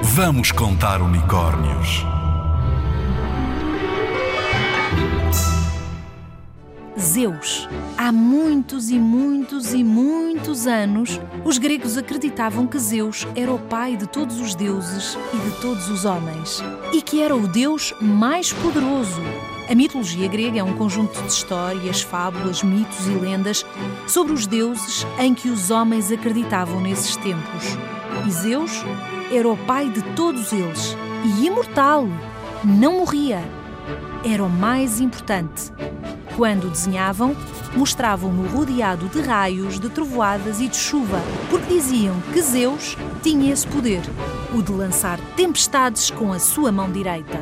Vamos contar unicórnios. Zeus. Há muitos e muitos e muitos anos, os gregos acreditavam que Zeus era o pai de todos os deuses e de todos os homens, e que era o deus mais poderoso. A mitologia grega é um conjunto de histórias, fábulas, mitos e lendas sobre os deuses em que os homens acreditavam nesses tempos. E Zeus era o pai de todos eles e imortal, não morria. Era o mais importante. Quando desenhavam, mostravam-no rodeado de raios, de trovoadas e de chuva, porque diziam que Zeus tinha esse poder, o de lançar tempestades com a sua mão direita.